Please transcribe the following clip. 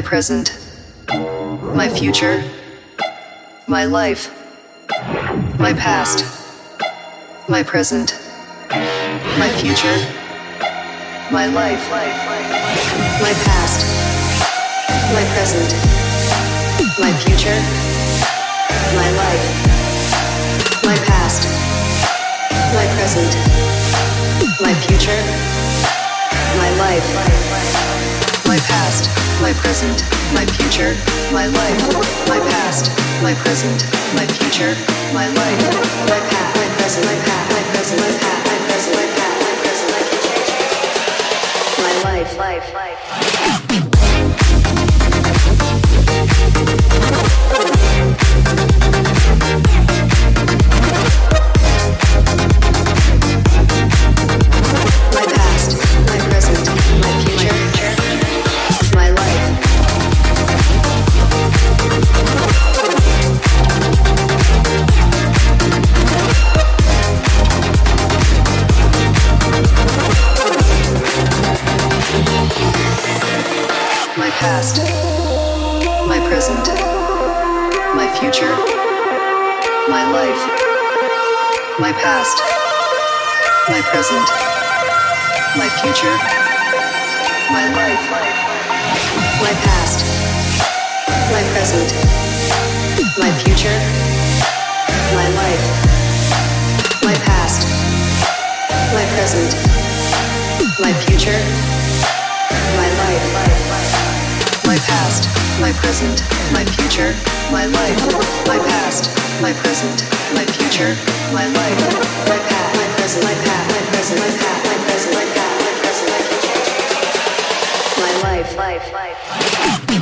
present, my future, my life, my past, my present, my future, my life, my past, my present, my future, my life, my past, my present, my future, my life, my past. My present, my future, my life, my past, my present, my future, my life, my past, my present, my past, my present, my past, my present, my past, my present, my future, my life, life, life. my past, my present, my future, my life, my past, my present, my future, my life, my past, my present, my future, my life, my past, my present, my future, my life, my past my present, my future, my life, my past, my present, my past, my present, my past, my present, my past, my present, my life, life, life.